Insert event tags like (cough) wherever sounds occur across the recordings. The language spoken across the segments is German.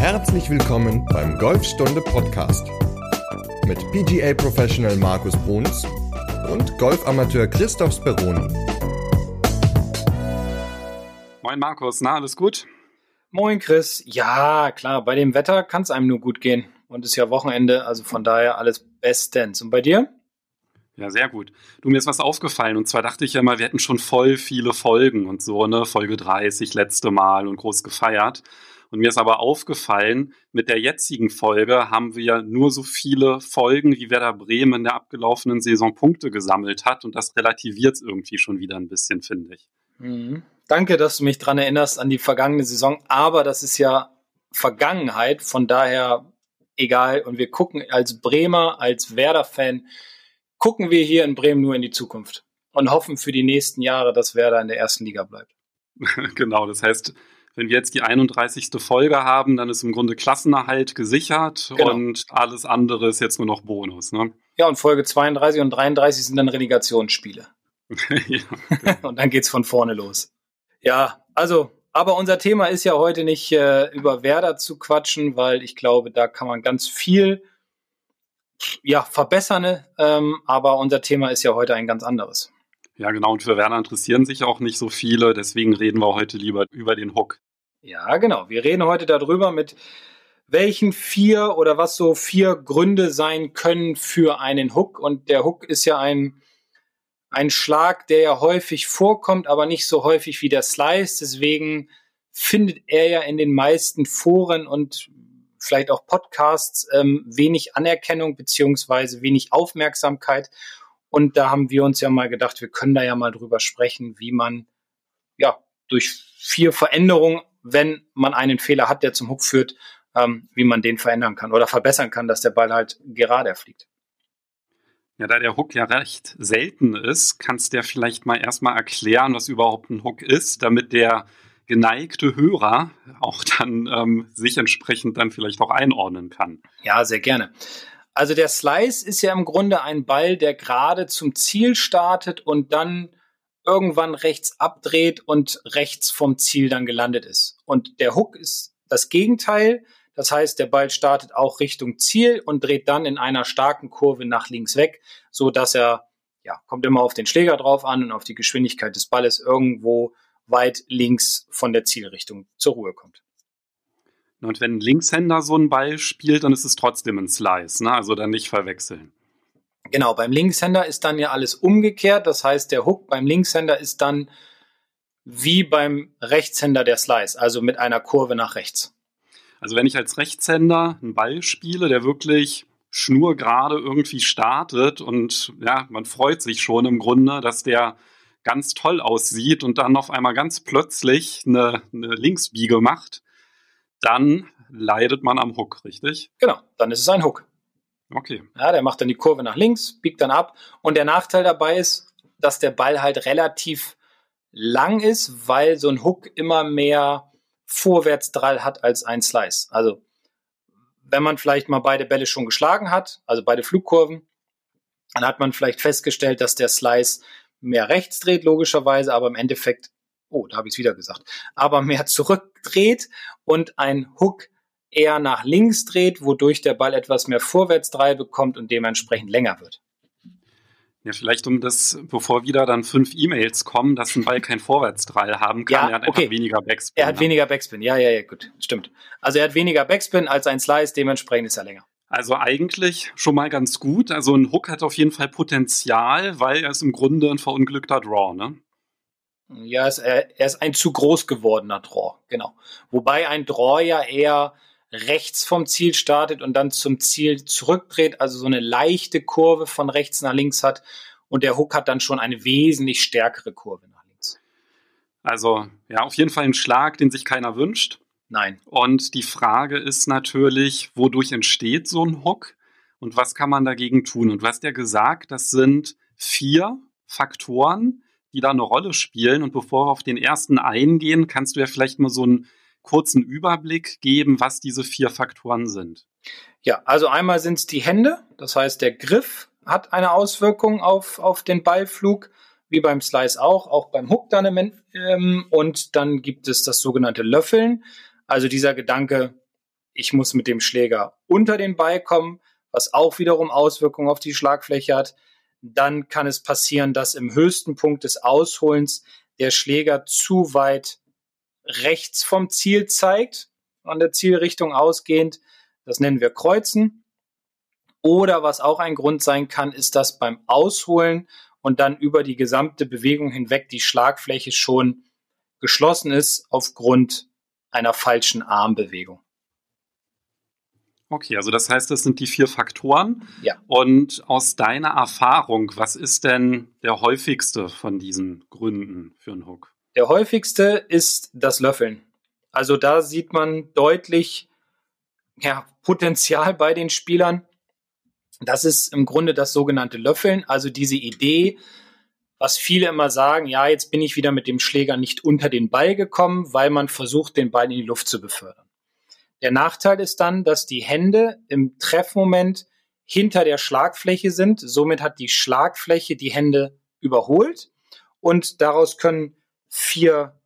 Herzlich willkommen beim Golfstunde Podcast mit PGA Professional Markus Bruns und Golfamateur Christoph Speroni. Moin Markus, na, alles gut? Moin Chris. Ja, klar, bei dem Wetter kann es einem nur gut gehen. Und es ist ja Wochenende, also von daher alles bestens. Und bei dir? Ja, sehr gut. Du, mir ist was aufgefallen und zwar dachte ich ja mal, wir hätten schon voll viele Folgen und so, ne? Folge 30, letzte Mal und groß gefeiert. Und mir ist aber aufgefallen, mit der jetzigen Folge haben wir nur so viele Folgen, wie Werder Bremen in der abgelaufenen Saison Punkte gesammelt hat. Und das relativiert es irgendwie schon wieder ein bisschen, finde ich. Mhm. Danke, dass du mich dran erinnerst an die vergangene Saison. Aber das ist ja Vergangenheit, von daher egal. Und wir gucken als Bremer, als Werder-Fan, gucken wir hier in Bremen nur in die Zukunft und hoffen für die nächsten Jahre, dass Werder in der ersten Liga bleibt. (laughs) genau, das heißt, wenn wir jetzt die 31. Folge haben, dann ist im Grunde Klassenerhalt gesichert genau. und alles andere ist jetzt nur noch Bonus. Ne? Ja, und Folge 32 und 33 sind dann Relegationsspiele. (laughs) ja, (laughs) und dann geht's von vorne los. Ja, also, aber unser Thema ist ja heute nicht äh, über Werder zu quatschen, weil ich glaube, da kann man ganz viel ja, verbessern. Ähm, aber unser Thema ist ja heute ein ganz anderes. Ja, genau. Und für Werner interessieren sich auch nicht so viele. Deswegen reden wir heute lieber über den Hook. Ja, genau. Wir reden heute darüber, mit welchen vier oder was so vier Gründe sein können für einen Hook. Und der Hook ist ja ein, ein Schlag, der ja häufig vorkommt, aber nicht so häufig wie der Slice. Deswegen findet er ja in den meisten Foren und vielleicht auch Podcasts ähm, wenig Anerkennung beziehungsweise wenig Aufmerksamkeit. Und da haben wir uns ja mal gedacht, wir können da ja mal drüber sprechen, wie man ja durch vier Veränderungen, wenn man einen Fehler hat, der zum Hook führt, ähm, wie man den verändern kann oder verbessern kann, dass der Ball halt gerade fliegt. Ja, da der Hook ja recht selten ist, kannst du ja vielleicht mal erstmal erklären, was überhaupt ein Hook ist, damit der geneigte Hörer auch dann ähm, sich entsprechend dann vielleicht auch einordnen kann. Ja, sehr gerne. Also der Slice ist ja im Grunde ein Ball, der gerade zum Ziel startet und dann irgendwann rechts abdreht und rechts vom Ziel dann gelandet ist. Und der Hook ist das Gegenteil. Das heißt, der Ball startet auch Richtung Ziel und dreht dann in einer starken Kurve nach links weg, so dass er, ja, kommt immer auf den Schläger drauf an und auf die Geschwindigkeit des Balles irgendwo weit links von der Zielrichtung zur Ruhe kommt. Und wenn ein Linkshänder so einen Ball spielt, dann ist es trotzdem ein Slice, ne? also dann nicht verwechseln. Genau, beim Linkshänder ist dann ja alles umgekehrt. Das heißt, der Hook beim Linkshänder ist dann wie beim Rechtshänder der Slice, also mit einer Kurve nach rechts. Also wenn ich als Rechtshänder einen Ball spiele, der wirklich schnurgerade irgendwie startet und ja, man freut sich schon im Grunde, dass der ganz toll aussieht und dann auf einmal ganz plötzlich eine, eine Linksbiege macht, dann leidet man am Hook, richtig? Genau, dann ist es ein Hook. Okay. Ja, der macht dann die Kurve nach links, biegt dann ab. Und der Nachteil dabei ist, dass der Ball halt relativ lang ist, weil so ein Hook immer mehr Vorwärtsdrall hat als ein Slice. Also, wenn man vielleicht mal beide Bälle schon geschlagen hat, also beide Flugkurven, dann hat man vielleicht festgestellt, dass der Slice mehr rechts dreht, logischerweise, aber im Endeffekt, oh, da habe ich es wieder gesagt, aber mehr zurückdreht und ein Hook eher nach links dreht, wodurch der Ball etwas mehr Vorwärtsdrall bekommt und dementsprechend länger wird. Ja, vielleicht um das, bevor wieder dann fünf E-Mails kommen, dass ein Ball (laughs) kein Vorwärtsdrall haben kann. Ja, er hat okay. einfach weniger Backspin. Er hat ne? weniger Backspin, ja, ja, ja, gut, stimmt. Also er hat weniger Backspin als ein Slice, dementsprechend ist er länger. Also eigentlich schon mal ganz gut. Also ein Hook hat auf jeden Fall Potenzial, weil er ist im Grunde ein verunglückter Draw, ne? Ja, er ist ein zu groß gewordener Draw, genau. Wobei ein Draw ja eher rechts vom Ziel startet und dann zum Ziel zurückdreht, also so eine leichte Kurve von rechts nach links hat. Und der Hook hat dann schon eine wesentlich stärkere Kurve nach links. Also ja, auf jeden Fall ein Schlag, den sich keiner wünscht. Nein. Und die Frage ist natürlich, wodurch entsteht so ein Hook und was kann man dagegen tun? Und du hast ja gesagt, das sind vier Faktoren, die da eine Rolle spielen. Und bevor wir auf den ersten eingehen, kannst du ja vielleicht mal so einen kurzen Überblick geben, was diese vier Faktoren sind. Ja, also einmal sind es die Hände, das heißt der Griff hat eine Auswirkung auf, auf den Ballflug, wie beim Slice auch, auch beim Hook dann. Ähm, und dann gibt es das sogenannte Löffeln. Also dieser Gedanke, ich muss mit dem Schläger unter den Ball kommen, was auch wiederum Auswirkungen auf die Schlagfläche hat. Dann kann es passieren, dass im höchsten Punkt des Ausholens der Schläger zu weit rechts vom Ziel zeigt, an der Zielrichtung ausgehend. Das nennen wir Kreuzen. Oder was auch ein Grund sein kann, ist, dass beim Ausholen und dann über die gesamte Bewegung hinweg die Schlagfläche schon geschlossen ist aufgrund einer falschen Armbewegung. Okay, also das heißt, das sind die vier Faktoren. Ja. Und aus deiner Erfahrung, was ist denn der häufigste von diesen Gründen für einen Hook? Der häufigste ist das Löffeln. Also da sieht man deutlich ja, Potenzial bei den Spielern. Das ist im Grunde das sogenannte Löffeln, also diese Idee, was viele immer sagen, ja, jetzt bin ich wieder mit dem Schläger nicht unter den Ball gekommen, weil man versucht, den Ball in die Luft zu befördern. Der Nachteil ist dann, dass die Hände im Treffmoment hinter der Schlagfläche sind. Somit hat die Schlagfläche die Hände überholt und daraus können vier,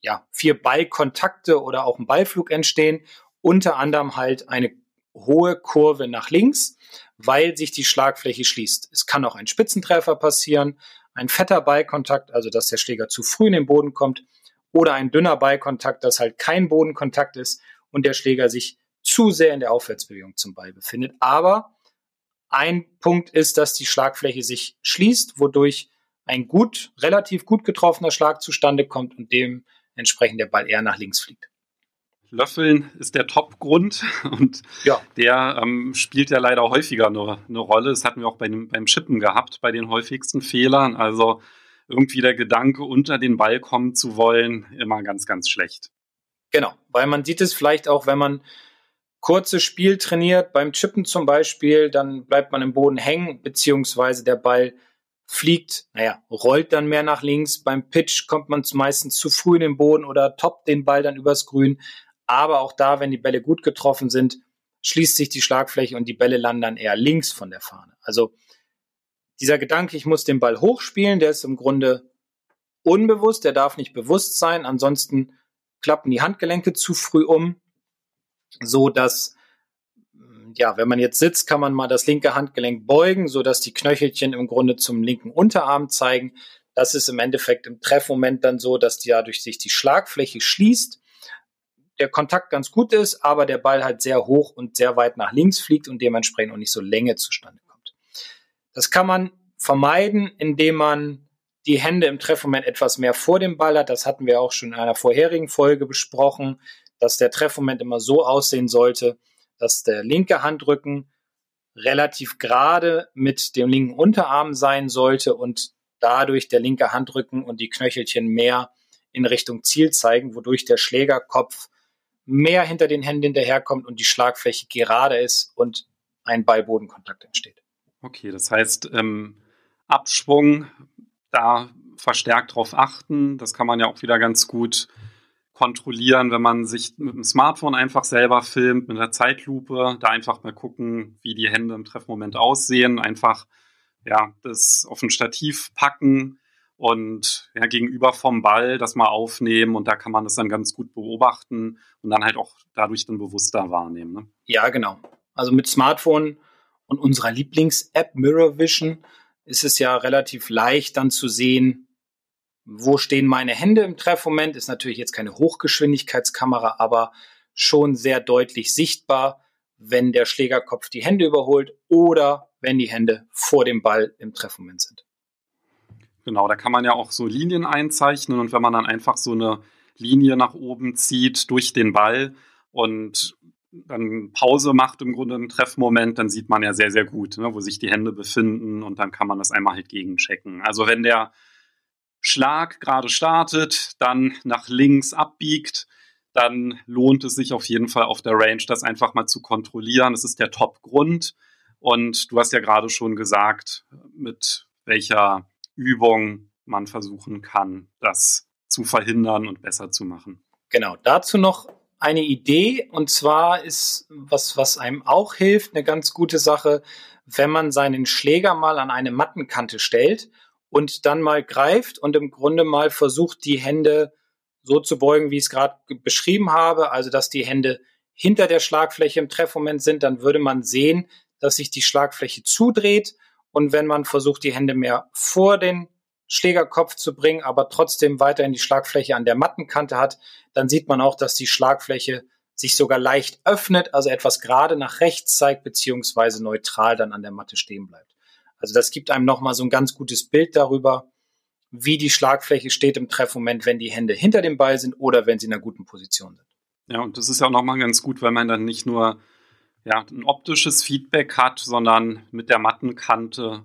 ja, vier Ballkontakte oder auch ein Ballflug entstehen. Unter anderem halt eine hohe Kurve nach links, weil sich die Schlagfläche schließt. Es kann auch ein Spitzentreffer passieren, ein fetter Ballkontakt, also dass der Schläger zu früh in den Boden kommt, oder ein dünner Ballkontakt, dass halt kein Bodenkontakt ist und der Schläger sich zu sehr in der Aufwärtsbewegung zum Ball befindet. Aber ein Punkt ist, dass die Schlagfläche sich schließt, wodurch ein gut, relativ gut getroffener Schlag zustande kommt und dementsprechend der Ball eher nach links fliegt. Löffeln ist der Top-Grund (laughs) und ja. der ähm, spielt ja leider häufiger eine, eine Rolle. Das hatten wir auch bei dem, beim Chippen gehabt, bei den häufigsten Fehlern. Also irgendwie der Gedanke, unter den Ball kommen zu wollen, immer ganz, ganz schlecht. Genau, weil man sieht es vielleicht auch, wenn man kurzes Spiel trainiert, beim Chippen zum Beispiel, dann bleibt man im Boden hängen, beziehungsweise der Ball fliegt, naja, rollt dann mehr nach links. Beim Pitch kommt man meistens zu früh in den Boden oder toppt den Ball dann übers Grün. Aber auch da, wenn die Bälle gut getroffen sind, schließt sich die Schlagfläche und die Bälle landen dann eher links von der Fahne. Also dieser Gedanke, ich muss den Ball hochspielen, der ist im Grunde unbewusst, der darf nicht bewusst sein. Ansonsten klappen die Handgelenke zu früh um, so dass ja, wenn man jetzt sitzt, kann man mal das linke Handgelenk beugen, so dass die Knöchelchen im Grunde zum linken Unterarm zeigen. Das ist im Endeffekt im Treffmoment dann so, dass dadurch sich die Schlagfläche schließt der Kontakt ganz gut ist, aber der Ball halt sehr hoch und sehr weit nach links fliegt und dementsprechend auch nicht so Länge zustande kommt. Das kann man vermeiden, indem man die Hände im Treffmoment etwas mehr vor dem Ball hat. Das hatten wir auch schon in einer vorherigen Folge besprochen, dass der Treffmoment immer so aussehen sollte, dass der linke Handrücken relativ gerade mit dem linken Unterarm sein sollte und dadurch der linke Handrücken und die Knöchelchen mehr in Richtung Ziel zeigen, wodurch der Schlägerkopf mehr hinter den Händen hinterherkommt und die Schlagfläche gerade ist und ein Ballbodenkontakt entsteht. Okay, das heißt, ähm, Abschwung, da verstärkt drauf achten. Das kann man ja auch wieder ganz gut kontrollieren, wenn man sich mit dem Smartphone einfach selber filmt, mit einer Zeitlupe, da einfach mal gucken, wie die Hände im Treffmoment aussehen, einfach ja, das auf ein Stativ packen, und ja, gegenüber vom Ball das mal aufnehmen und da kann man das dann ganz gut beobachten und dann halt auch dadurch dann bewusster wahrnehmen. Ne? Ja, genau. Also mit Smartphone und unserer Lieblings-App Mirror Vision ist es ja relativ leicht dann zu sehen, wo stehen meine Hände im Treffmoment. Ist natürlich jetzt keine Hochgeschwindigkeitskamera, aber schon sehr deutlich sichtbar, wenn der Schlägerkopf die Hände überholt oder wenn die Hände vor dem Ball im Treffmoment sind. Genau, da kann man ja auch so Linien einzeichnen und wenn man dann einfach so eine Linie nach oben zieht durch den Ball und dann Pause macht im Grunde im Treffmoment, dann sieht man ja sehr, sehr gut, ne, wo sich die Hände befinden und dann kann man das einmal halt gegenchecken. Also wenn der Schlag gerade startet, dann nach links abbiegt, dann lohnt es sich auf jeden Fall auf der Range, das einfach mal zu kontrollieren. Das ist der Top-Grund. Und du hast ja gerade schon gesagt, mit welcher Übung man versuchen kann, das zu verhindern und besser zu machen. Genau, dazu noch eine Idee und zwar ist was, was einem auch hilft, eine ganz gute Sache, wenn man seinen Schläger mal an eine Mattenkante stellt und dann mal greift und im Grunde mal versucht, die Hände so zu beugen, wie ich es gerade beschrieben habe, also dass die Hände hinter der Schlagfläche im Treffmoment sind, dann würde man sehen, dass sich die Schlagfläche zudreht. Und wenn man versucht, die Hände mehr vor den Schlägerkopf zu bringen, aber trotzdem weiterhin die Schlagfläche an der Mattenkante hat, dann sieht man auch, dass die Schlagfläche sich sogar leicht öffnet, also etwas gerade nach rechts zeigt, beziehungsweise neutral dann an der Matte stehen bleibt. Also das gibt einem nochmal so ein ganz gutes Bild darüber, wie die Schlagfläche steht im Treffmoment, wenn die Hände hinter dem Ball sind oder wenn sie in einer guten Position sind. Ja, und das ist ja auch nochmal ganz gut, weil man dann nicht nur ja, ein optisches Feedback hat, sondern mit der Mattenkante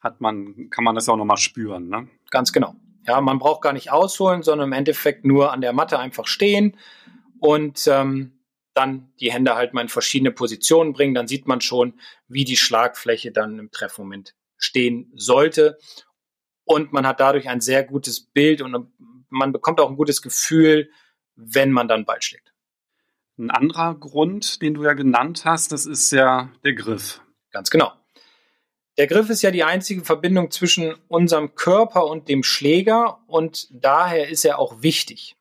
hat man, kann man das ja auch nochmal spüren. Ne? Ganz genau. Ja, man braucht gar nicht ausholen, sondern im Endeffekt nur an der Matte einfach stehen und ähm, dann die Hände halt mal in verschiedene Positionen bringen. Dann sieht man schon, wie die Schlagfläche dann im Treffmoment stehen sollte. Und man hat dadurch ein sehr gutes Bild und man bekommt auch ein gutes Gefühl, wenn man dann Ball schlägt. Ein anderer Grund, den du ja genannt hast, das ist ja der Griff. Ganz genau. Der Griff ist ja die einzige Verbindung zwischen unserem Körper und dem Schläger und daher ist er auch wichtig.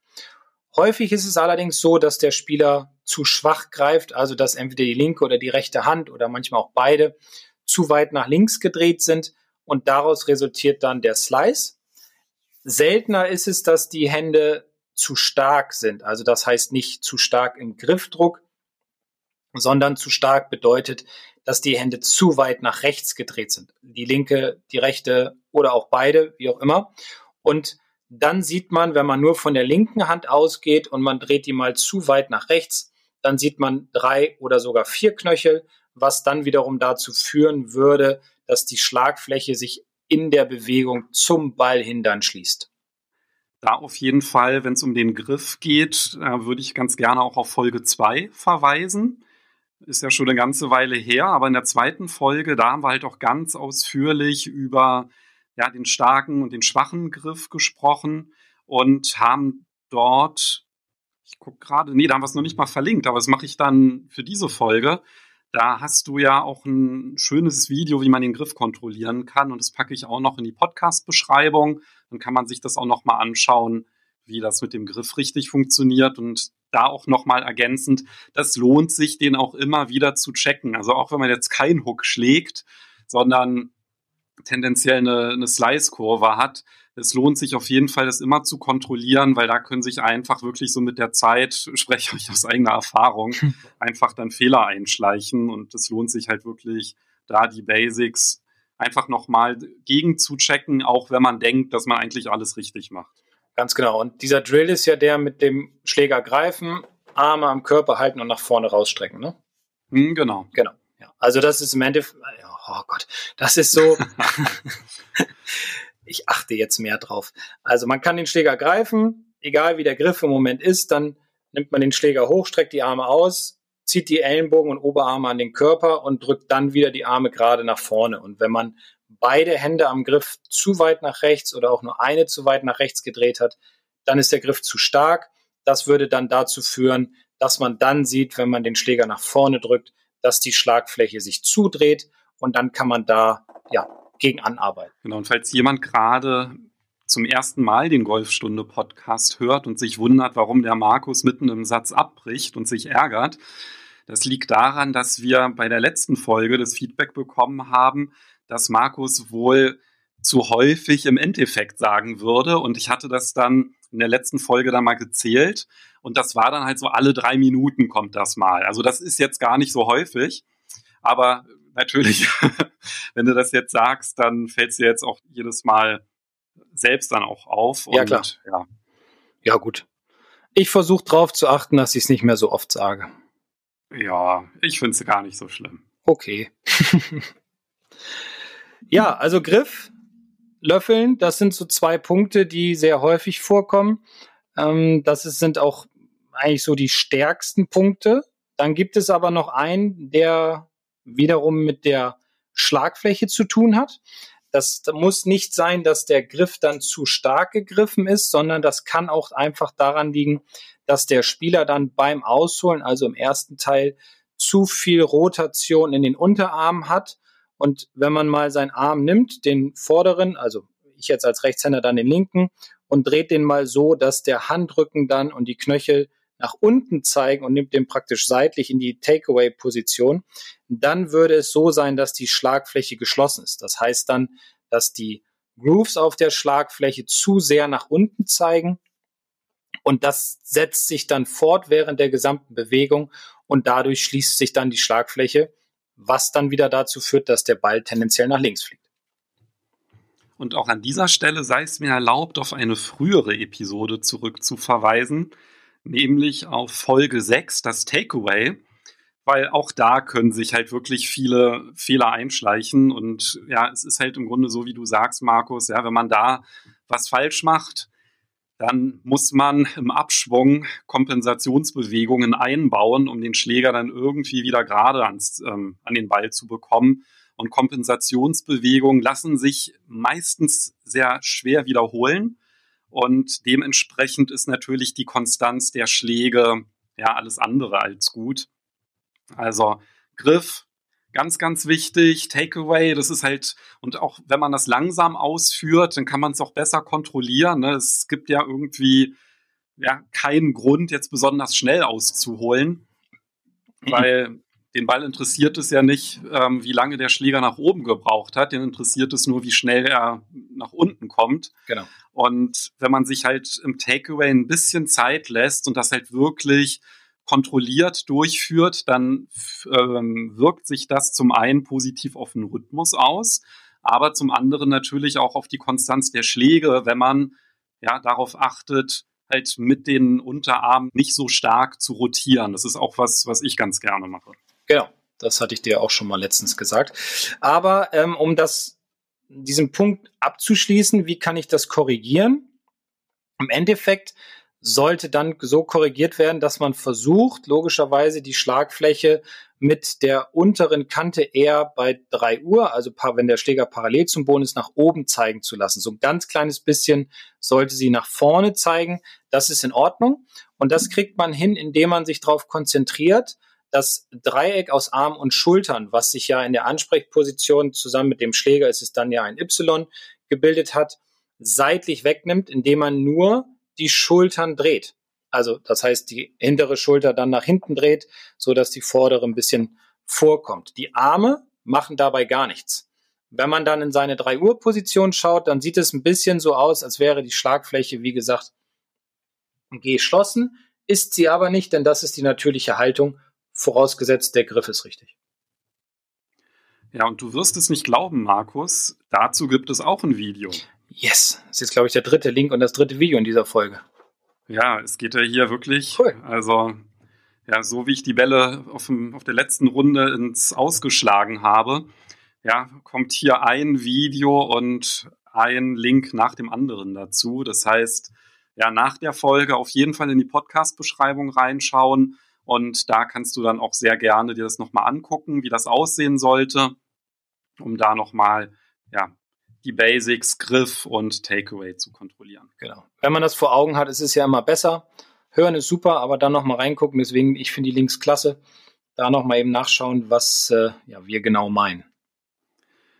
Häufig ist es allerdings so, dass der Spieler zu schwach greift, also dass entweder die linke oder die rechte Hand oder manchmal auch beide zu weit nach links gedreht sind und daraus resultiert dann der Slice. Seltener ist es, dass die Hände zu stark sind. Also das heißt nicht zu stark im Griffdruck, sondern zu stark bedeutet, dass die Hände zu weit nach rechts gedreht sind. Die linke, die rechte oder auch beide, wie auch immer. Und dann sieht man, wenn man nur von der linken Hand ausgeht und man dreht die mal zu weit nach rechts, dann sieht man drei oder sogar vier Knöchel, was dann wiederum dazu führen würde, dass die Schlagfläche sich in der Bewegung zum Ball hin dann schließt. Da auf jeden Fall, wenn es um den Griff geht, äh, würde ich ganz gerne auch auf Folge 2 verweisen. Ist ja schon eine ganze Weile her, aber in der zweiten Folge, da haben wir halt auch ganz ausführlich über ja, den starken und den schwachen Griff gesprochen und haben dort, ich gucke gerade, nee, da haben wir es noch nicht mal verlinkt, aber das mache ich dann für diese Folge. Da hast du ja auch ein schönes Video, wie man den Griff kontrollieren kann. Und das packe ich auch noch in die Podcast-Beschreibung. Dann kann man sich das auch noch mal anschauen, wie das mit dem Griff richtig funktioniert. Und da auch noch mal ergänzend, das lohnt sich, den auch immer wieder zu checken. Also auch wenn man jetzt keinen Hook schlägt, sondern tendenziell eine, eine Slice-Kurve hat, es lohnt sich auf jeden Fall, das immer zu kontrollieren, weil da können sich einfach wirklich so mit der Zeit, (laughs) spreche ich aus eigener Erfahrung, einfach dann Fehler einschleichen und es lohnt sich halt wirklich, da die Basics einfach nochmal gegen zu checken, auch wenn man denkt, dass man eigentlich alles richtig macht. Ganz genau. Und dieser Drill ist ja der mit dem Schläger greifen, Arme am Körper halten und nach vorne rausstrecken, ne? Hm, genau. Genau. Ja. Also das ist im Endeffekt, oh Gott, das ist so, (laughs) ich achte jetzt mehr drauf. Also man kann den Schläger greifen, egal wie der Griff im Moment ist, dann nimmt man den Schläger hoch, streckt die Arme aus, zieht die Ellenbogen und Oberarme an den Körper und drückt dann wieder die Arme gerade nach vorne. Und wenn man beide Hände am Griff zu weit nach rechts oder auch nur eine zu weit nach rechts gedreht hat, dann ist der Griff zu stark. Das würde dann dazu führen, dass man dann sieht, wenn man den Schläger nach vorne drückt, dass die Schlagfläche sich zudreht und dann kann man da ja gegen anarbeiten. Genau, und falls jemand gerade zum ersten Mal den Golfstunde-Podcast hört und sich wundert, warum der Markus mitten im Satz abbricht und sich ärgert, das liegt daran, dass wir bei der letzten Folge das Feedback bekommen haben, dass Markus wohl zu häufig im Endeffekt sagen würde. Und ich hatte das dann in der letzten Folge dann mal gezählt. Und das war dann halt so alle drei Minuten kommt das mal. Also das ist jetzt gar nicht so häufig. Aber natürlich, (laughs) wenn du das jetzt sagst, dann fällt es dir jetzt auch jedes Mal selbst dann auch auf. ja, klar. Ja. ja, gut. Ich versuche darauf zu achten, dass ich es nicht mehr so oft sage. Ja, ich finde es gar nicht so schlimm. Okay. (laughs) ja, also Griff, Löffeln, das sind so zwei Punkte, die sehr häufig vorkommen. Ähm, das sind auch eigentlich so die stärksten Punkte. Dann gibt es aber noch einen, der wiederum mit der Schlagfläche zu tun hat. Das muss nicht sein, dass der Griff dann zu stark gegriffen ist, sondern das kann auch einfach daran liegen, dass der Spieler dann beim Ausholen, also im ersten Teil, zu viel Rotation in den Unterarmen hat. Und wenn man mal seinen Arm nimmt, den vorderen, also ich jetzt als Rechtshänder dann den linken, und dreht den mal so, dass der Handrücken dann und die Knöchel nach unten zeigen und nimmt den praktisch seitlich in die Takeaway-Position, dann würde es so sein, dass die Schlagfläche geschlossen ist. Das heißt dann, dass die Grooves auf der Schlagfläche zu sehr nach unten zeigen und das setzt sich dann fort während der gesamten Bewegung und dadurch schließt sich dann die Schlagfläche, was dann wieder dazu führt, dass der Ball tendenziell nach links fliegt. Und auch an dieser Stelle sei es mir erlaubt, auf eine frühere Episode zurückzuverweisen, nämlich auf Folge 6, das Takeaway, weil auch da können sich halt wirklich viele Fehler einschleichen. Und ja, es ist halt im Grunde so, wie du sagst, Markus, ja, wenn man da was falsch macht, dann muss man im Abschwung Kompensationsbewegungen einbauen, um den Schläger dann irgendwie wieder gerade ans, ähm, an den Ball zu bekommen. Und Kompensationsbewegungen lassen sich meistens sehr schwer wiederholen. Und dementsprechend ist natürlich die Konstanz der Schläge ja alles andere als gut. Also Griff, ganz, ganz wichtig. Takeaway, das ist halt, und auch wenn man das langsam ausführt, dann kann man es auch besser kontrollieren. Ne? Es gibt ja irgendwie ja, keinen Grund, jetzt besonders schnell auszuholen, (clears throat) weil den Ball interessiert es ja nicht, ähm, wie lange der Schläger nach oben gebraucht hat. Den interessiert es nur, wie schnell er nach unten kommt. Genau. Und wenn man sich halt im Takeaway ein bisschen Zeit lässt und das halt wirklich kontrolliert durchführt, dann ähm, wirkt sich das zum einen positiv auf den Rhythmus aus, aber zum anderen natürlich auch auf die Konstanz der Schläge, wenn man ja darauf achtet, halt mit den Unterarmen nicht so stark zu rotieren. Das ist auch was, was ich ganz gerne mache. Genau, das hatte ich dir auch schon mal letztens gesagt. Aber ähm, um das, diesen Punkt abzuschließen, wie kann ich das korrigieren? Im Endeffekt sollte dann so korrigiert werden, dass man versucht, logischerweise die Schlagfläche mit der unteren Kante eher bei 3 Uhr, also wenn der Schläger parallel zum Boden ist, nach oben zeigen zu lassen. So ein ganz kleines bisschen sollte sie nach vorne zeigen. Das ist in Ordnung. Und das kriegt man hin, indem man sich darauf konzentriert, das Dreieck aus Arm und Schultern, was sich ja in der Ansprechposition zusammen mit dem Schläger, ist es dann ja ein Y, gebildet hat, seitlich wegnimmt, indem man nur die Schultern dreht. Also das heißt, die hintere Schulter dann nach hinten dreht, so dass die vordere ein bisschen vorkommt. Die Arme machen dabei gar nichts. Wenn man dann in seine 3 Uhr Position schaut, dann sieht es ein bisschen so aus, als wäre die Schlagfläche, wie gesagt, geschlossen, ist sie aber nicht, denn das ist die natürliche Haltung, vorausgesetzt der Griff ist richtig. Ja, und du wirst es nicht glauben, Markus, dazu gibt es auch ein Video. Yes, das ist jetzt, glaube ich, der dritte Link und das dritte Video in dieser Folge. Ja, es geht ja hier wirklich, cool. also ja, so wie ich die Bälle auf, dem, auf der letzten Runde ins Ausgeschlagen habe, ja, kommt hier ein Video und ein Link nach dem anderen dazu. Das heißt, ja, nach der Folge auf jeden Fall in die Podcast-Beschreibung reinschauen und da kannst du dann auch sehr gerne dir das nochmal angucken, wie das aussehen sollte, um da nochmal, ja, die Basics, Griff und Takeaway zu kontrollieren. Genau. Wenn man das vor Augen hat, ist es ja immer besser. Hören ist super, aber dann nochmal reingucken. Deswegen, ich finde die Links klasse. Da nochmal eben nachschauen, was äh, ja, wir genau meinen.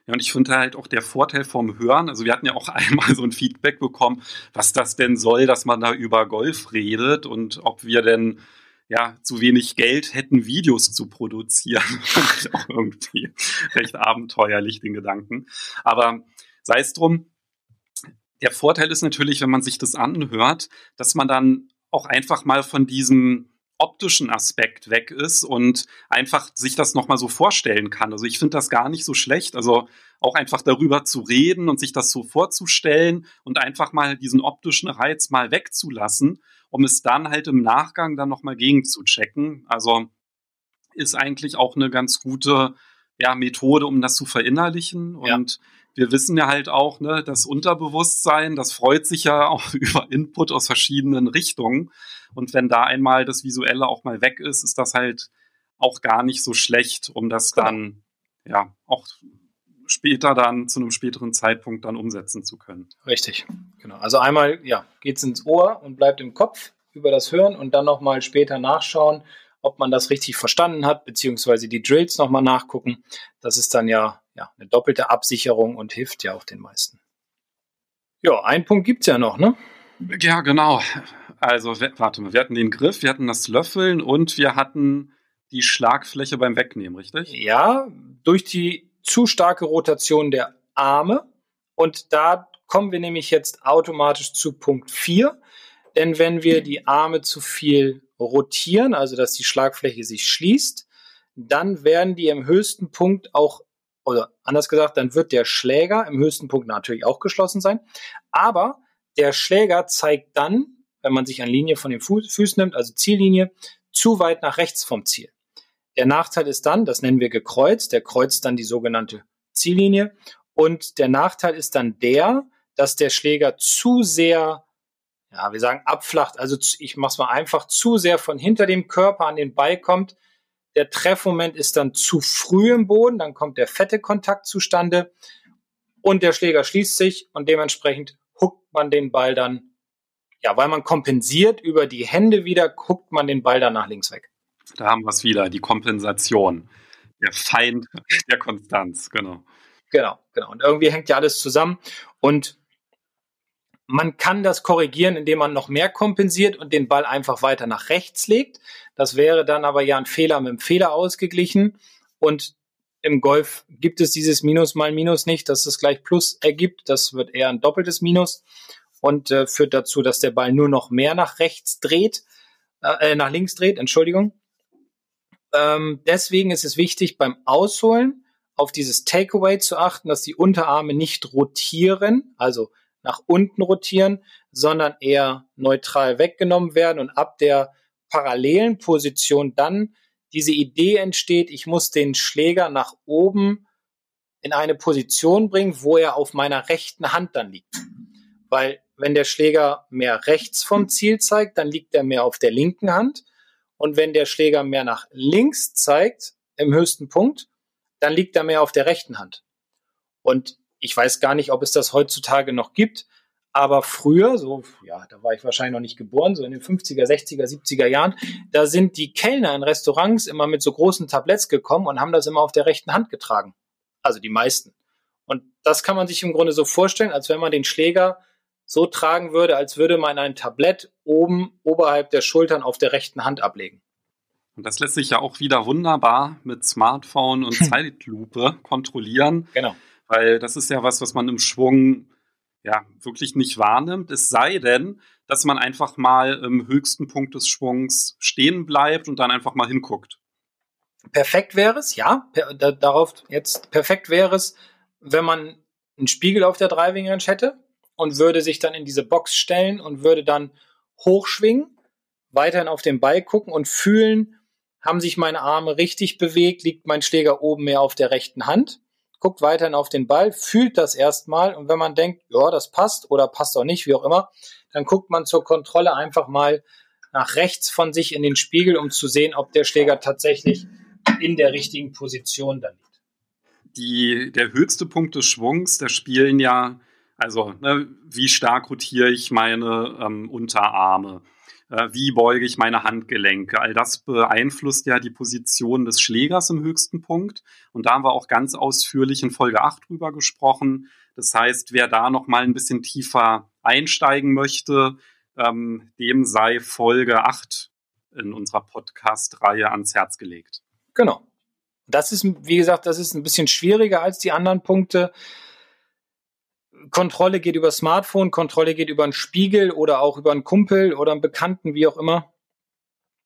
Ja, und ich finde halt auch der Vorteil vom Hören, also wir hatten ja auch (laughs) einmal so ein Feedback bekommen, was das denn soll, dass man da über Golf redet und ob wir denn ja, zu wenig Geld hätten, Videos zu produzieren. (laughs) auch irgendwie recht abenteuerlich, den Gedanken. Aber Sei es drum, der Vorteil ist natürlich, wenn man sich das anhört, dass man dann auch einfach mal von diesem optischen Aspekt weg ist und einfach sich das nochmal so vorstellen kann. Also ich finde das gar nicht so schlecht. Also auch einfach darüber zu reden und sich das so vorzustellen und einfach mal diesen optischen Reiz mal wegzulassen, um es dann halt im Nachgang dann nochmal gegenzuchecken. Also ist eigentlich auch eine ganz gute ja, Methode, um das zu verinnerlichen. Und ja wir wissen ja halt auch, ne, das Unterbewusstsein, das freut sich ja (laughs) auch über Input aus verschiedenen Richtungen. Und wenn da einmal das Visuelle auch mal weg ist, ist das halt auch gar nicht so schlecht, um das genau. dann ja auch später dann zu einem späteren Zeitpunkt dann umsetzen zu können. Richtig, genau. Also einmal ja geht's ins Ohr und bleibt im Kopf über das Hören und dann noch mal später nachschauen, ob man das richtig verstanden hat, beziehungsweise die Drills noch mal nachgucken. Das ist dann ja ja, eine doppelte Absicherung und hilft ja auch den meisten. Ja, einen Punkt gibt es ja noch, ne? Ja, genau. Also, warte mal, wir hatten den Griff, wir hatten das Löffeln und wir hatten die Schlagfläche beim Wegnehmen, richtig? Ja, durch die zu starke Rotation der Arme. Und da kommen wir nämlich jetzt automatisch zu Punkt 4. Denn wenn wir die Arme zu viel rotieren, also dass die Schlagfläche sich schließt, dann werden die im höchsten Punkt auch, oder anders gesagt, dann wird der Schläger im höchsten Punkt natürlich auch geschlossen sein. Aber der Schläger zeigt dann, wenn man sich eine Linie von den Füßen nimmt, also Ziellinie, zu weit nach rechts vom Ziel. Der Nachteil ist dann, das nennen wir gekreuzt, der kreuzt dann die sogenannte Ziellinie. Und der Nachteil ist dann der, dass der Schläger zu sehr, ja, wir sagen abflacht, also ich mache es mal einfach, zu sehr von hinter dem Körper an den Ball kommt. Der Treffmoment ist dann zu früh im Boden, dann kommt der fette Kontakt zustande und der Schläger schließt sich und dementsprechend huckt man den Ball dann, ja, weil man kompensiert über die Hände wieder, huckt man den Ball dann nach links weg. Da haben wir es wieder, die Kompensation. Der Feind (laughs) der Konstanz, genau. Genau, genau. Und irgendwie hängt ja alles zusammen. Und man kann das korrigieren, indem man noch mehr kompensiert und den Ball einfach weiter nach rechts legt. Das wäre dann aber ja ein Fehler mit dem Fehler ausgeglichen. Und im Golf gibt es dieses Minus mal Minus nicht, dass es gleich Plus ergibt. Das wird eher ein doppeltes Minus und äh, führt dazu, dass der Ball nur noch mehr nach rechts dreht, äh, nach links dreht, Entschuldigung. Ähm, deswegen ist es wichtig, beim Ausholen auf dieses Takeaway zu achten, dass die Unterarme nicht rotieren, also nach unten rotieren, sondern eher neutral weggenommen werden und ab der parallelen Position dann diese Idee entsteht, ich muss den Schläger nach oben in eine Position bringen, wo er auf meiner rechten Hand dann liegt. Weil wenn der Schläger mehr rechts vom Ziel zeigt, dann liegt er mehr auf der linken Hand. Und wenn der Schläger mehr nach links zeigt, im höchsten Punkt, dann liegt er mehr auf der rechten Hand. Und ich weiß gar nicht, ob es das heutzutage noch gibt, aber früher, so, ja, da war ich wahrscheinlich noch nicht geboren, so in den 50er, 60er, 70er Jahren, da sind die Kellner in Restaurants immer mit so großen Tabletts gekommen und haben das immer auf der rechten Hand getragen. Also die meisten. Und das kann man sich im Grunde so vorstellen, als wenn man den Schläger so tragen würde, als würde man ein Tablett oben oberhalb der Schultern auf der rechten Hand ablegen. Und das lässt sich ja auch wieder wunderbar mit Smartphone und (laughs) Zeitlupe kontrollieren. Genau. Weil das ist ja was, was man im Schwung ja wirklich nicht wahrnimmt. Es sei denn, dass man einfach mal im höchsten Punkt des Schwungs stehen bleibt und dann einfach mal hinguckt. Perfekt wäre es, ja. Per, da, darauf jetzt perfekt wäre es, wenn man einen Spiegel auf der Driving Range hätte und würde sich dann in diese Box stellen und würde dann hochschwingen, weiterhin auf den Ball gucken und fühlen, haben sich meine Arme richtig bewegt, liegt mein Schläger oben mehr auf der rechten Hand, guckt weiterhin auf den Ball, fühlt das erstmal und wenn man denkt, ja, das passt oder passt auch nicht, wie auch immer, dann guckt man zur Kontrolle einfach mal nach rechts von sich in den Spiegel, um zu sehen, ob der Schläger tatsächlich in der richtigen Position dann liegt. Die, der höchste Punkt des Schwungs, da spielen ja also, ne, wie stark rotiere ich meine ähm, Unterarme? Äh, wie beuge ich meine Handgelenke? All das beeinflusst ja die Position des Schlägers im höchsten Punkt. Und da haben wir auch ganz ausführlich in Folge 8 drüber gesprochen. Das heißt, wer da noch mal ein bisschen tiefer einsteigen möchte, ähm, dem sei Folge 8 in unserer Podcast-Reihe ans Herz gelegt. Genau. Das ist, wie gesagt, das ist ein bisschen schwieriger als die anderen Punkte. Kontrolle geht über Smartphone, Kontrolle geht über einen Spiegel oder auch über einen Kumpel oder einen Bekannten, wie auch immer,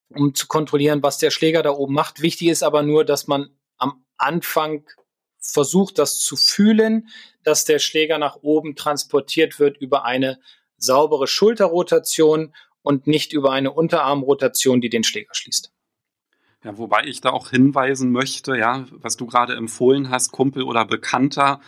um zu kontrollieren, was der Schläger da oben macht. Wichtig ist aber nur, dass man am Anfang versucht, das zu fühlen, dass der Schläger nach oben transportiert wird über eine saubere Schulterrotation und nicht über eine Unterarmrotation, die den Schläger schließt. Ja, wobei ich da auch hinweisen möchte, ja, was du gerade empfohlen hast, Kumpel oder Bekannter,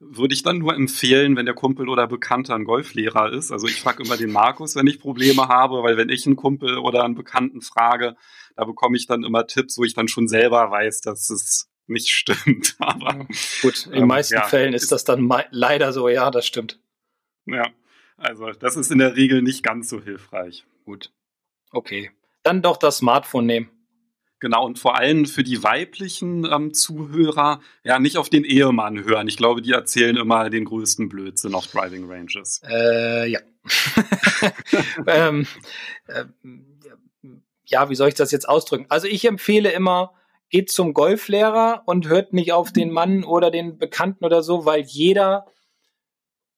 würde ich dann nur empfehlen, wenn der Kumpel oder Bekannter ein Golflehrer ist. Also ich frage immer den Markus, wenn ich Probleme habe, weil wenn ich einen Kumpel oder einen Bekannten frage, da bekomme ich dann immer Tipps, wo ich dann schon selber weiß, dass es nicht stimmt. (laughs) Aber gut, in den ähm, meisten ja, Fällen ist das dann leider so, ja, das stimmt. Ja, also das ist in der Regel nicht ganz so hilfreich. Gut. Okay. Dann doch das Smartphone nehmen. Genau, und vor allem für die weiblichen ähm, Zuhörer, ja, nicht auf den Ehemann hören. Ich glaube, die erzählen immer den größten Blödsinn auf Driving Ranges. Äh, ja. (laughs) ähm, äh, ja, wie soll ich das jetzt ausdrücken? Also ich empfehle immer, geht zum Golflehrer und hört nicht auf den Mann oder den Bekannten oder so, weil jeder,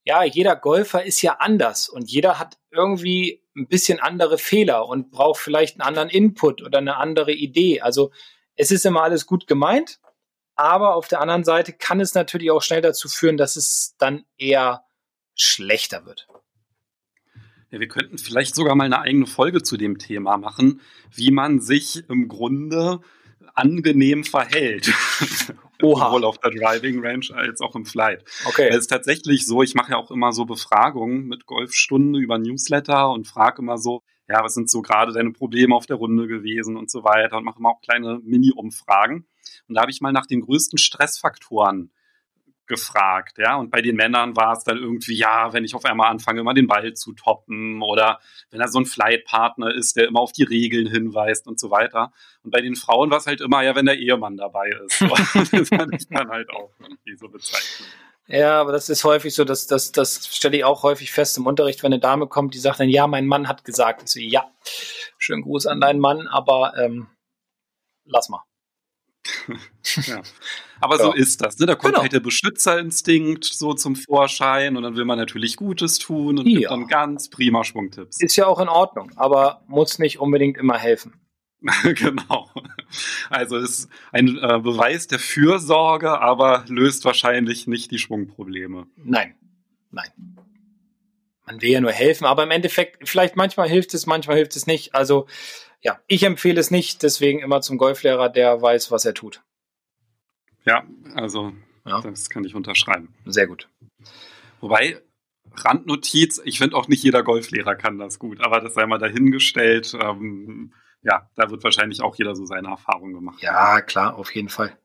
ja, jeder Golfer ist ja anders und jeder hat irgendwie ein bisschen andere Fehler und braucht vielleicht einen anderen Input oder eine andere Idee. Also es ist immer alles gut gemeint, aber auf der anderen Seite kann es natürlich auch schnell dazu führen, dass es dann eher schlechter wird. Ja, wir könnten vielleicht sogar mal eine eigene Folge zu dem Thema machen, wie man sich im Grunde angenehm verhält. (laughs) Oha. Sowohl auf der Driving Range als auch im Flight. Okay. Es ist tatsächlich so, ich mache ja auch immer so Befragungen mit Golfstunde über Newsletter und frage immer so, ja, was sind so gerade deine Probleme auf der Runde gewesen und so weiter und mache immer auch kleine Mini-Umfragen. Und da habe ich mal nach den größten Stressfaktoren gefragt, ja. Und bei den Männern war es dann irgendwie, ja, wenn ich auf einmal anfange, immer den Ball zu toppen oder wenn er so ein Flightpartner ist, der immer auf die Regeln hinweist und so weiter. Und bei den Frauen war es halt immer, ja, wenn der Ehemann dabei ist. (laughs) das kann ich dann halt auch irgendwie so bezeichnen. Ja, aber das ist häufig so, dass das, das stelle ich auch häufig fest im Unterricht, wenn eine Dame kommt, die sagt dann, ja, mein Mann hat gesagt. Ich so, ja, schönen Gruß an deinen Mann, aber ähm, lass mal. (laughs) ja. Aber ja. so ist das. Ne? Da kommt genau. halt der Beschützerinstinkt so zum Vorschein und dann will man natürlich Gutes tun und ja. gibt dann ganz prima Schwungtipps. Ist ja auch in Ordnung, aber muss nicht unbedingt immer helfen. (laughs) genau. Also ist ein äh, Beweis der Fürsorge, aber löst wahrscheinlich nicht die Schwungprobleme. Nein, nein. Man will ja nur helfen, aber im Endeffekt, vielleicht manchmal hilft es, manchmal hilft es nicht. Also ja, ich empfehle es nicht, deswegen immer zum Golflehrer, der weiß, was er tut. Ja, also ja. das kann ich unterschreiben. Sehr gut. Wobei, Randnotiz, ich finde auch nicht jeder Golflehrer kann das gut, aber das sei mal dahingestellt. Ähm, ja, da wird wahrscheinlich auch jeder so seine Erfahrungen gemacht. Ja, klar, auf jeden Fall.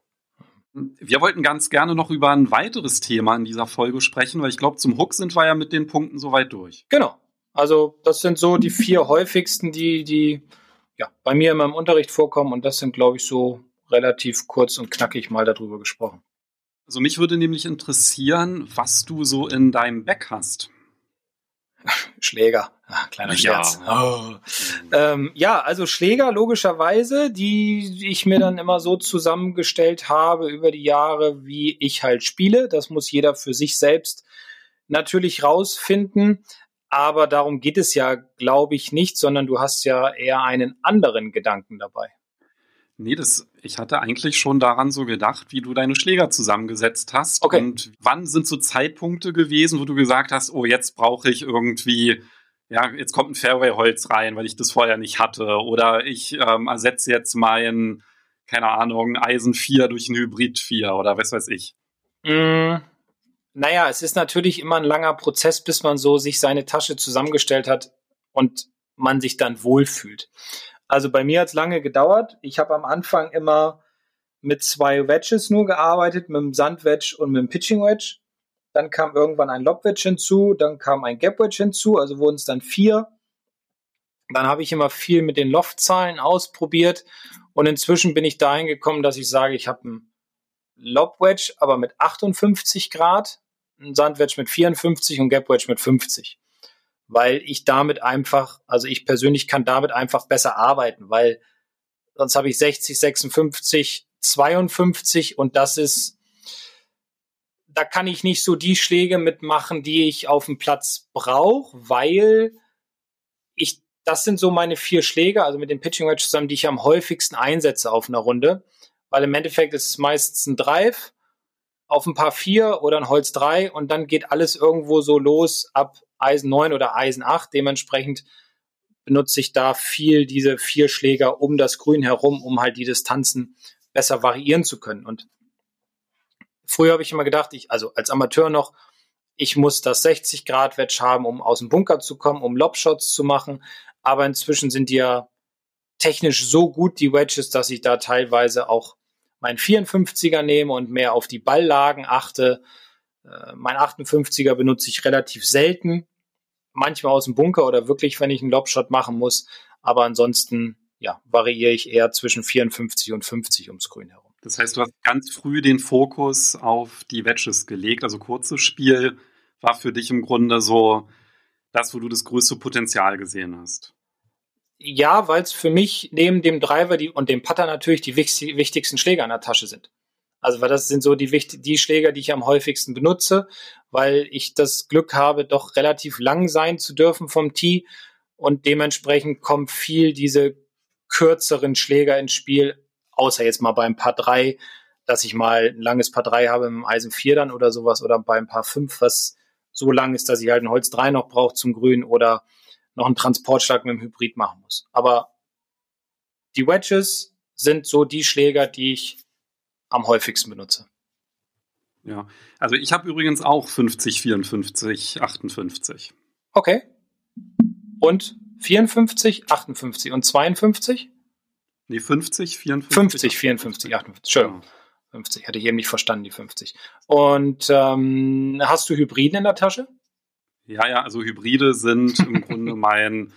Wir wollten ganz gerne noch über ein weiteres Thema in dieser Folge sprechen, weil ich glaube, zum Hook sind wir ja mit den Punkten soweit durch. Genau. Also, das sind so die vier häufigsten, die, die ja, bei mir in meinem Unterricht vorkommen und das sind, glaube ich, so relativ kurz und knackig mal darüber gesprochen. Also mich würde nämlich interessieren, was du so in deinem Back hast. (laughs) Schläger, Ach, kleiner Scherz. Ja. Oh. Ähm, ja, also Schläger logischerweise, die ich mir dann immer so zusammengestellt habe über die Jahre, wie ich halt spiele. Das muss jeder für sich selbst natürlich rausfinden. Aber darum geht es ja, glaube ich, nicht, sondern du hast ja eher einen anderen Gedanken dabei. Nee, das, ich hatte eigentlich schon daran so gedacht, wie du deine Schläger zusammengesetzt hast. Okay. Und wann sind so Zeitpunkte gewesen, wo du gesagt hast, oh, jetzt brauche ich irgendwie, ja, jetzt kommt ein Fairway-Holz rein, weil ich das vorher nicht hatte. Oder ich ähm, ersetze jetzt mein, keine Ahnung, Eisen 4 durch ein Hybrid 4 oder was weiß ich. Mm, naja, es ist natürlich immer ein langer Prozess, bis man so sich seine Tasche zusammengestellt hat und man sich dann wohlfühlt. Also bei mir hat es lange gedauert. Ich habe am Anfang immer mit zwei Wedges nur gearbeitet, mit dem Sandwedge und mit dem Pitching Wedge. Dann kam irgendwann ein Lob Wedge hinzu, dann kam ein Gap Wedge hinzu, also wurden es dann vier. Dann habe ich immer viel mit den Loftzahlen ausprobiert und inzwischen bin ich dahin gekommen, dass ich sage, ich habe ein Lob Wedge, aber mit 58 Grad, ein Sandwedge mit 54 und Gap mit 50 weil ich damit einfach, also ich persönlich kann damit einfach besser arbeiten, weil sonst habe ich 60, 56, 52 und das ist, da kann ich nicht so die Schläge mitmachen, die ich auf dem Platz brauche, weil ich, das sind so meine vier Schläge, also mit den Pitching Wedge zusammen, die ich am häufigsten einsetze auf einer Runde, weil im Endeffekt ist es meistens ein Drive auf ein paar vier oder ein Holz drei und dann geht alles irgendwo so los ab Eisen 9 oder Eisen 8. Dementsprechend benutze ich da viel diese vier Schläger um das Grün herum, um halt die Distanzen besser variieren zu können. Und früher habe ich immer gedacht, ich, also als Amateur noch, ich muss das 60 Grad Wedge haben, um aus dem Bunker zu kommen, um Lobshots zu machen. Aber inzwischen sind die ja technisch so gut, die Wedges, dass ich da teilweise auch meinen 54er nehme und mehr auf die Balllagen achte. Äh, mein 58er benutze ich relativ selten, manchmal aus dem Bunker oder wirklich, wenn ich einen Lobshot machen muss. Aber ansonsten ja, variiere ich eher zwischen 54 und 50 ums Grün herum. Das heißt, du hast ganz früh den Fokus auf die Wedges gelegt. Also kurzes Spiel war für dich im Grunde so das, wo du das größte Potenzial gesehen hast. Ja, weil es für mich neben dem Driver die, und dem Putter natürlich die wichtigsten Schläger in der Tasche sind. Also weil das sind so die, die Schläger, die ich am häufigsten benutze, weil ich das Glück habe, doch relativ lang sein zu dürfen vom Tee und dementsprechend kommen viel diese kürzeren Schläger ins Spiel, außer jetzt mal beim Paar 3, dass ich mal ein langes Paar 3 habe im Eisen 4 dann oder sowas oder beim Paar 5, was so lang ist, dass ich halt ein Holz 3 noch brauche zum Grün oder noch einen Transportschlag mit dem Hybrid machen muss. Aber die Wedges sind so die Schläger, die ich am häufigsten benutze. Ja, also ich habe übrigens auch 50, 54, 58. Okay. Und 54, 58 und 52? Nee, 50, 54. 50, 54, 58. Entschuldigung. Ja. 50, hatte ich eben nicht verstanden, die 50. Und ähm, hast du Hybriden in der Tasche? Ja, ja, also Hybride sind im (laughs) Grunde mein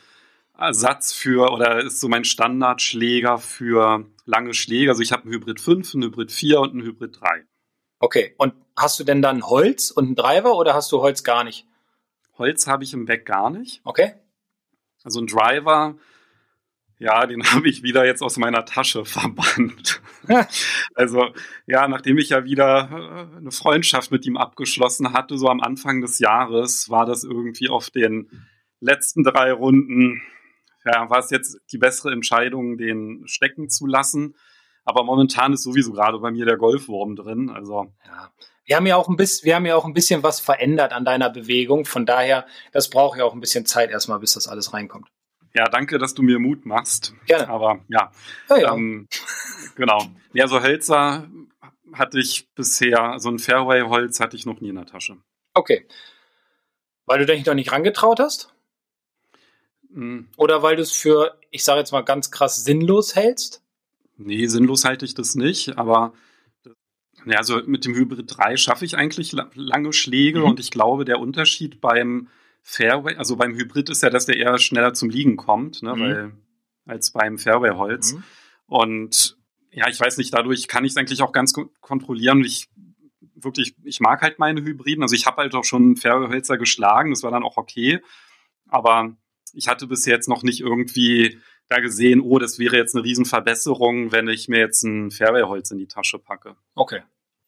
Ersatz für oder ist so mein Standardschläger für lange Schläge. Also ich habe einen Hybrid 5, einen Hybrid 4 und einen Hybrid 3. Okay, und hast du denn dann Holz und einen Driver oder hast du Holz gar nicht? Holz habe ich im Weg gar nicht. Okay. Also ein Driver ja, den (laughs) habe ich wieder jetzt aus meiner Tasche verbannt. (laughs) also ja, nachdem ich ja wieder äh, eine Freundschaft mit ihm abgeschlossen hatte, so am Anfang des Jahres, war das irgendwie auf den letzten drei Runden, ja, war es jetzt die bessere Entscheidung, den stecken zu lassen. Aber momentan ist sowieso gerade bei mir der Golfwurm drin. Also ja. Wir haben ja auch ein bisschen, wir haben ja auch ein bisschen was verändert an deiner Bewegung. Von daher, das braucht ja auch ein bisschen Zeit erstmal, bis das alles reinkommt. Ja, danke, dass du mir Mut machst. Gerne. Aber ja, ja, ja. Ähm, genau. Ja, so Hölzer hatte ich bisher, so ein Fairway-Holz hatte ich noch nie in der Tasche. Okay. Weil du dich noch nicht rangetraut hast? Mhm. Oder weil du es für, ich sage jetzt mal ganz krass, sinnlos hältst? Nee, sinnlos halte ich das nicht, aber ja, also mit dem Hybrid 3 schaffe ich eigentlich lange Schläge mhm. und ich glaube, der Unterschied beim Fairway, also beim Hybrid ist ja, dass der eher schneller zum Liegen kommt, ne, mhm. weil, als beim Fairway-Holz. Mhm. Und ja, ich weiß nicht, dadurch kann ich es eigentlich auch ganz kontrollieren. Ich wirklich, ich mag halt meine Hybriden. Also ich habe halt auch schon Fairway-Hölzer geschlagen, das war dann auch okay. Aber ich hatte bis jetzt noch nicht irgendwie da gesehen, oh, das wäre jetzt eine Riesenverbesserung, wenn ich mir jetzt ein Fairway-Holz in die Tasche packe. Okay,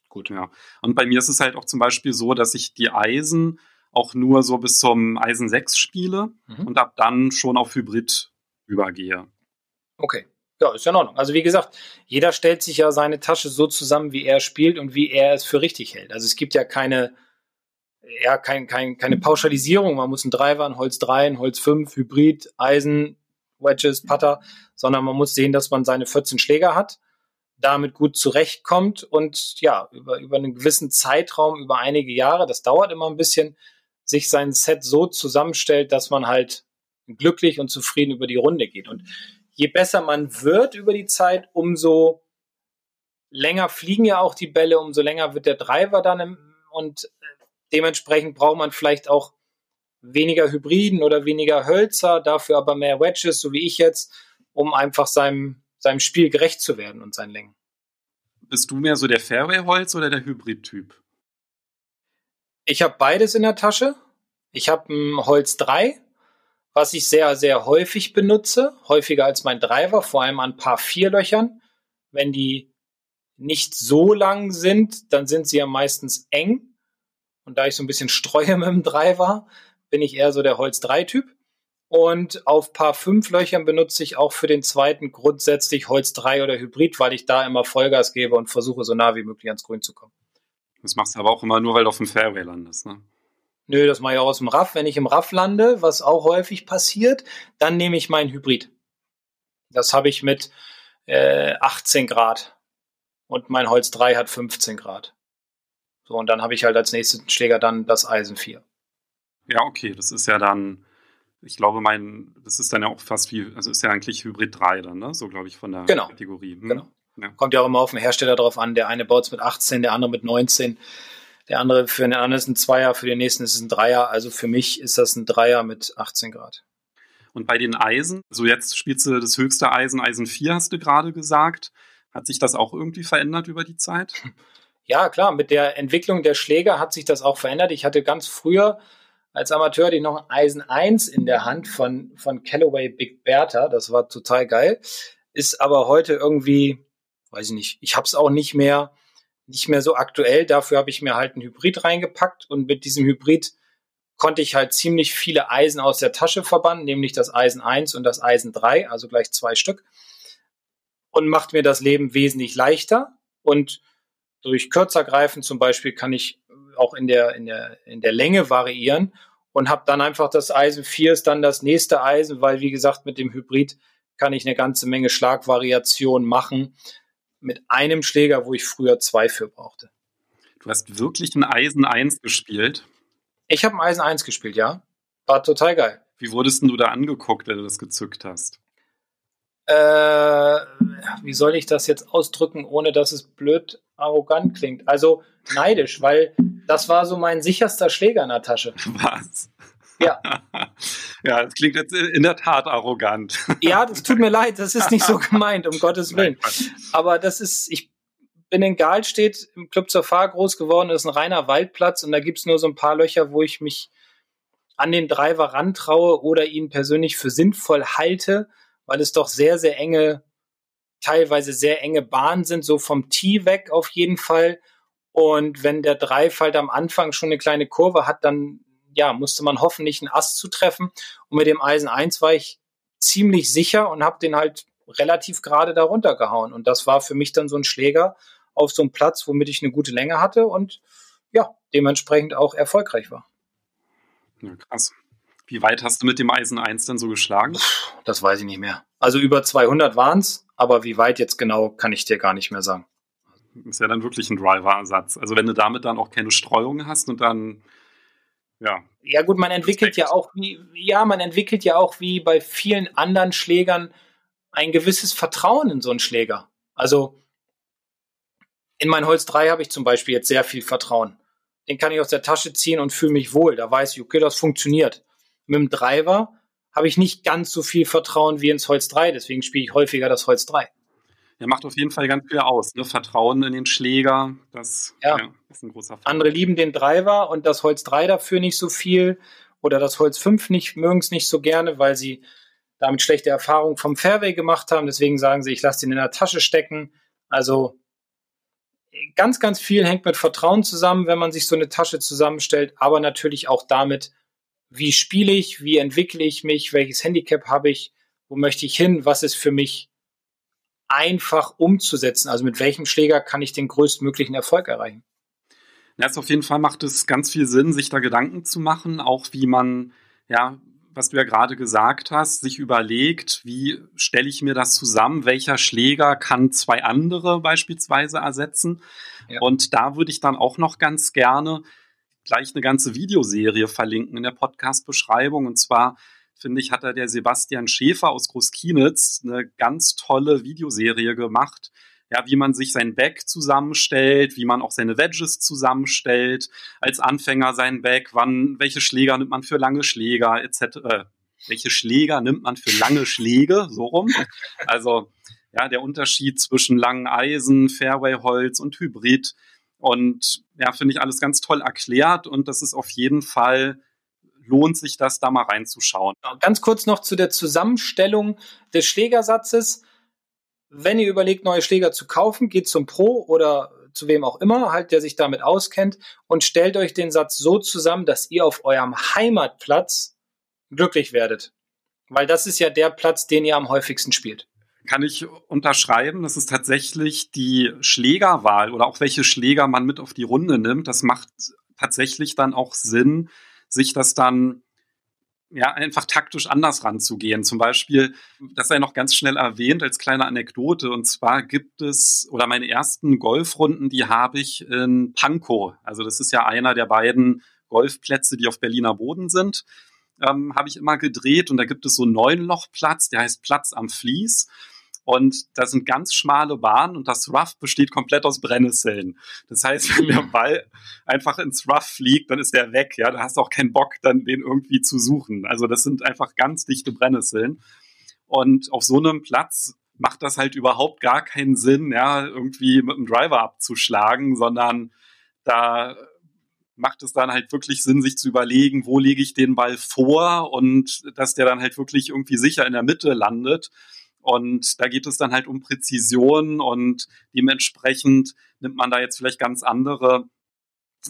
gut. Ja. Und bei mir ist es halt auch zum Beispiel so, dass ich die Eisen auch nur so bis zum Eisen 6 spiele mhm. und ab dann schon auf Hybrid übergehe. Okay. Ja, ist ja in Ordnung. Also wie gesagt, jeder stellt sich ja seine Tasche so zusammen, wie er spielt und wie er es für richtig hält. Also es gibt ja keine, ja, kein, kein, keine Pauschalisierung. Man muss ein Driver, ein Holz 3, ein Holz 5, Hybrid, Eisen, Wedges, Putter, sondern man muss sehen, dass man seine 14 Schläger hat, damit gut zurechtkommt und ja, über, über einen gewissen Zeitraum, über einige Jahre, das dauert immer ein bisschen, sich sein Set so zusammenstellt, dass man halt glücklich und zufrieden über die Runde geht. Und je besser man wird über die Zeit, umso länger fliegen ja auch die Bälle, umso länger wird der Driver dann im, und dementsprechend braucht man vielleicht auch weniger Hybriden oder weniger Hölzer, dafür aber mehr Wedges, so wie ich jetzt, um einfach seinem, seinem Spiel gerecht zu werden und seinen Längen. Bist du mehr so der Fairway-Holz oder der Hybrid-Typ? Ich habe beides in der Tasche. Ich habe ein Holz 3, was ich sehr, sehr häufig benutze, häufiger als mein Driver, vor allem an paar Vierlöchern. Wenn die nicht so lang sind, dann sind sie ja meistens eng. Und da ich so ein bisschen streue (laughs) mit dem Driver, bin ich eher so der Holz 3-Typ. Und auf paar 5 Löchern benutze ich auch für den zweiten grundsätzlich Holz 3 oder Hybrid, weil ich da immer Vollgas gebe und versuche so nah wie möglich ans Grün zu kommen. Das machst du aber auch immer nur, weil du auf dem Fairway landest, ne? Nö, das mache ich auch aus dem Raff. Wenn ich im Raff lande, was auch häufig passiert, dann nehme ich meinen Hybrid. Das habe ich mit äh, 18 Grad. Und mein Holz 3 hat 15 Grad. So, und dann habe ich halt als nächsten Schläger dann das Eisen 4. Ja, okay, das ist ja dann, ich glaube, mein, das ist dann ja auch fast wie, also ist ja eigentlich Hybrid 3 dann, ne? So, glaube ich, von der genau. Kategorie. Hm? Genau. Ja. Kommt ja auch immer auf den Hersteller drauf an. Der eine baut es mit 18, der andere mit 19. Der andere für den anderen ist ein Zweier, für den nächsten ist es ein Dreier. Also für mich ist das ein Dreier mit 18 Grad. Und bei den Eisen, so jetzt spielst du das höchste Eisen, Eisen 4 hast du gerade gesagt. Hat sich das auch irgendwie verändert über die Zeit? (laughs) Ja, klar, mit der Entwicklung der Schläger hat sich das auch verändert. Ich hatte ganz früher als Amateur hatte ich noch ein Eisen 1 in der Hand von, von Callaway Big Bertha. Das war total geil. Ist aber heute irgendwie, weiß ich nicht, ich habe es auch nicht mehr, nicht mehr so aktuell. Dafür habe ich mir halt ein Hybrid reingepackt und mit diesem Hybrid konnte ich halt ziemlich viele Eisen aus der Tasche verbannen, nämlich das Eisen 1 und das Eisen 3, also gleich zwei Stück. Und macht mir das Leben wesentlich leichter. Und durch Kürzergreifen zum Beispiel kann ich auch in der, in der, in der Länge variieren und habe dann einfach das Eisen 4 ist dann das nächste Eisen, weil wie gesagt, mit dem Hybrid kann ich eine ganze Menge Schlagvariation machen mit einem Schläger, wo ich früher zwei für brauchte. Du hast wirklich ein Eisen 1 gespielt? Ich habe ein Eisen 1 gespielt, ja. War total geil. Wie wurdest du da angeguckt, wenn du das gezückt hast? Äh, wie soll ich das jetzt ausdrücken, ohne dass es blöd arrogant klingt? Also neidisch, weil das war so mein sicherster Schläger in der Tasche. (laughs) Was? Ja. (laughs) ja, das klingt jetzt in der Tat arrogant. (laughs) ja, das tut mir leid, das ist nicht so (laughs) gemeint, um Gottes Willen. Aber das ist, ich bin in Galstedt im Club zur Fahr groß geworden, das ist ein reiner Waldplatz und da gibt es nur so ein paar Löcher, wo ich mich an den Driver rantraue oder ihn persönlich für sinnvoll halte, weil es doch sehr, sehr enge, teilweise sehr enge Bahnen sind, so vom Tee weg auf jeden Fall. Und wenn der Drive halt am Anfang schon eine kleine Kurve hat, dann ja, musste man hoffen, nicht einen Ast zu treffen. Und mit dem Eisen 1 war ich ziemlich sicher und habe den halt relativ gerade darunter gehauen. Und das war für mich dann so ein Schläger auf so einem Platz, womit ich eine gute Länge hatte und ja, dementsprechend auch erfolgreich war. Ja, krass. Wie weit hast du mit dem Eisen 1 denn so geschlagen? Das weiß ich nicht mehr. Also über 200 waren es, aber wie weit jetzt genau, kann ich dir gar nicht mehr sagen. Ist ja dann wirklich ein Driver-Ersatz. Also wenn du damit dann auch keine Streuung hast und dann ja. Ja gut, man entwickelt Respekt. ja auch wie, ja, man entwickelt ja auch wie bei vielen anderen Schlägern ein gewisses Vertrauen in so einen Schläger. Also in mein Holz 3 habe ich zum Beispiel jetzt sehr viel Vertrauen. Den kann ich aus der Tasche ziehen und fühle mich wohl. Da weiß ich, okay, das funktioniert. Mit dem Driver habe ich nicht ganz so viel Vertrauen wie ins Holz 3, deswegen spiele ich häufiger das Holz 3. Ja, macht auf jeden Fall ganz viel aus. Ne? Vertrauen in den Schläger, das ja. ja ist ein großer Faktor. Andere lieben den Driver und das Holz 3 dafür nicht so viel oder das Holz 5 nicht, mögen es nicht so gerne, weil sie damit schlechte Erfahrungen vom Fairway gemacht haben. Deswegen sagen sie, ich lasse den in der Tasche stecken. Also ganz, ganz viel hängt mit Vertrauen zusammen, wenn man sich so eine Tasche zusammenstellt, aber natürlich auch damit, wie spiele ich, wie entwickle ich mich, welches Handicap habe ich, wo möchte ich hin, was ist für mich einfach umzusetzen. Also mit welchem Schläger kann ich den größtmöglichen Erfolg erreichen? Ja, auf jeden Fall macht es ganz viel Sinn, sich da Gedanken zu machen, auch wie man, ja, was du ja gerade gesagt hast, sich überlegt, wie stelle ich mir das zusammen, welcher Schläger kann zwei andere beispielsweise ersetzen. Ja. Und da würde ich dann auch noch ganz gerne gleich eine ganze Videoserie verlinken in der Podcast-Beschreibung. Und zwar finde ich, hat da der Sebastian Schäfer aus Großkienitz eine ganz tolle Videoserie gemacht. Ja, wie man sich sein Back zusammenstellt, wie man auch seine Wedges zusammenstellt, als Anfänger sein Back, wann, welche Schläger nimmt man für lange Schläger, etc. Äh, welche Schläger nimmt man für lange Schläge, so rum. Also, ja, der Unterschied zwischen langen Eisen, Fairway-Holz und Hybrid. Und ja, finde ich alles ganz toll erklärt und das ist auf jeden Fall lohnt sich das, da mal reinzuschauen. Ganz kurz noch zu der Zusammenstellung des Schlägersatzes. Wenn ihr überlegt, neue Schläger zu kaufen, geht zum Pro oder zu wem auch immer, halt, der sich damit auskennt und stellt euch den Satz so zusammen, dass ihr auf eurem Heimatplatz glücklich werdet. Weil das ist ja der Platz, den ihr am häufigsten spielt. Kann ich unterschreiben, das ist tatsächlich die Schlägerwahl oder auch welche Schläger man mit auf die Runde nimmt. Das macht tatsächlich dann auch Sinn, sich das dann ja, einfach taktisch anders ranzugehen. Zum Beispiel, das sei noch ganz schnell erwähnt als kleine Anekdote. Und zwar gibt es, oder meine ersten Golfrunden, die habe ich in Pankow. Also das ist ja einer der beiden Golfplätze, die auf Berliner Boden sind. Ähm, habe ich immer gedreht und da gibt es so einen Neunlochplatz, der heißt Platz am Fließ. Und da sind ganz schmale Bahnen und das Rough besteht komplett aus Brennnesseln. Das heißt, wenn der Ball einfach ins Rough fliegt, dann ist der weg. Ja, da hast du auch keinen Bock, dann den irgendwie zu suchen. Also das sind einfach ganz dichte Brennnesseln. Und auf so einem Platz macht das halt überhaupt gar keinen Sinn, ja, irgendwie mit dem Driver abzuschlagen, sondern da macht es dann halt wirklich Sinn, sich zu überlegen, wo lege ich den Ball vor und dass der dann halt wirklich irgendwie sicher in der Mitte landet. Und da geht es dann halt um Präzision und dementsprechend nimmt man da jetzt vielleicht ganz andere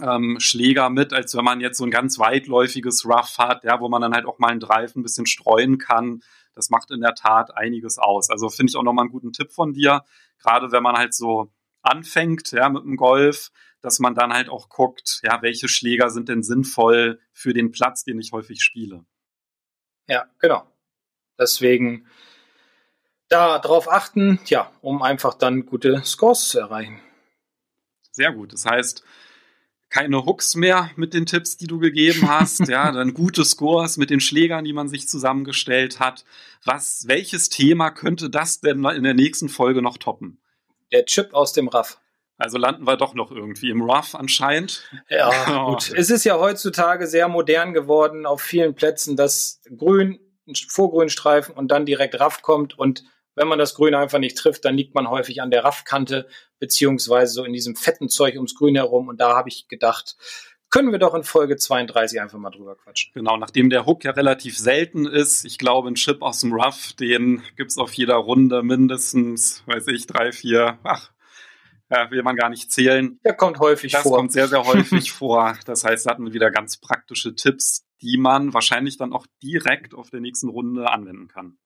ähm, Schläger mit, als wenn man jetzt so ein ganz weitläufiges Rough hat, ja, wo man dann halt auch mal einen Drive ein bisschen streuen kann. Das macht in der Tat einiges aus. Also finde ich auch nochmal einen guten Tipp von dir, gerade wenn man halt so anfängt, ja, mit dem Golf, dass man dann halt auch guckt, ja, welche Schläger sind denn sinnvoll für den Platz, den ich häufig spiele. Ja, genau. Deswegen da drauf achten, ja, um einfach dann gute Scores zu erreichen. Sehr gut. Das heißt, keine Hooks mehr mit den Tipps, die du gegeben (laughs) hast, ja, dann gute Scores mit den Schlägern, die man sich zusammengestellt hat. Was, welches Thema könnte das denn in der nächsten Folge noch toppen? Der Chip aus dem Raff. Also landen wir doch noch irgendwie im Rough anscheinend. Ja, oh. (laughs) gut. Es ist ja heutzutage sehr modern geworden auf vielen Plätzen, dass Grün, Vorgrünstreifen und dann direkt Raff kommt und wenn man das Grün einfach nicht trifft, dann liegt man häufig an der Raffkante, beziehungsweise so in diesem fetten Zeug ums Grün herum. Und da habe ich gedacht, können wir doch in Folge 32 einfach mal drüber quatschen. Genau, nachdem der Hook ja relativ selten ist, ich glaube, ein Chip aus dem Rough, den gibt es auf jeder Runde mindestens, weiß ich, drei, vier, ach, ja, will man gar nicht zählen. Der kommt häufig das vor. Das kommt sehr, sehr häufig (laughs) vor. Das heißt, da hatten wir wieder ganz praktische Tipps, die man wahrscheinlich dann auch direkt auf der nächsten Runde anwenden kann.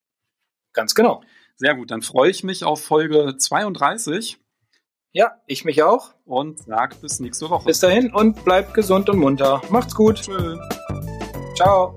Ganz genau. Sehr gut, dann freue ich mich auf Folge 32. Ja, ich mich auch. Und sag bis nächste Woche. Bis dahin und bleibt gesund und munter. Macht's gut. Tschö. Ciao.